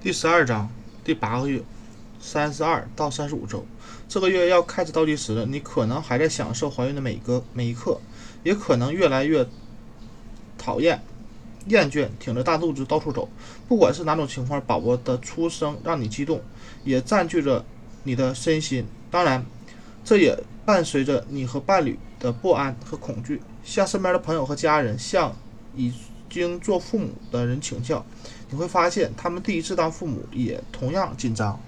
第十二章，第八个月，三十二到三十五周，这个月要开始倒计时了。你可能还在享受怀孕的每个每一刻，也可能越来越讨厌、厌倦，挺着大肚子到处走。不管是哪种情况，宝宝的出生让你激动，也占据着你的身心。当然，这也伴随着你和伴侣的不安和恐惧。向身边的朋友和家人，向已经做父母的人请教。你会发现，他们第一次当父母也同样紧张。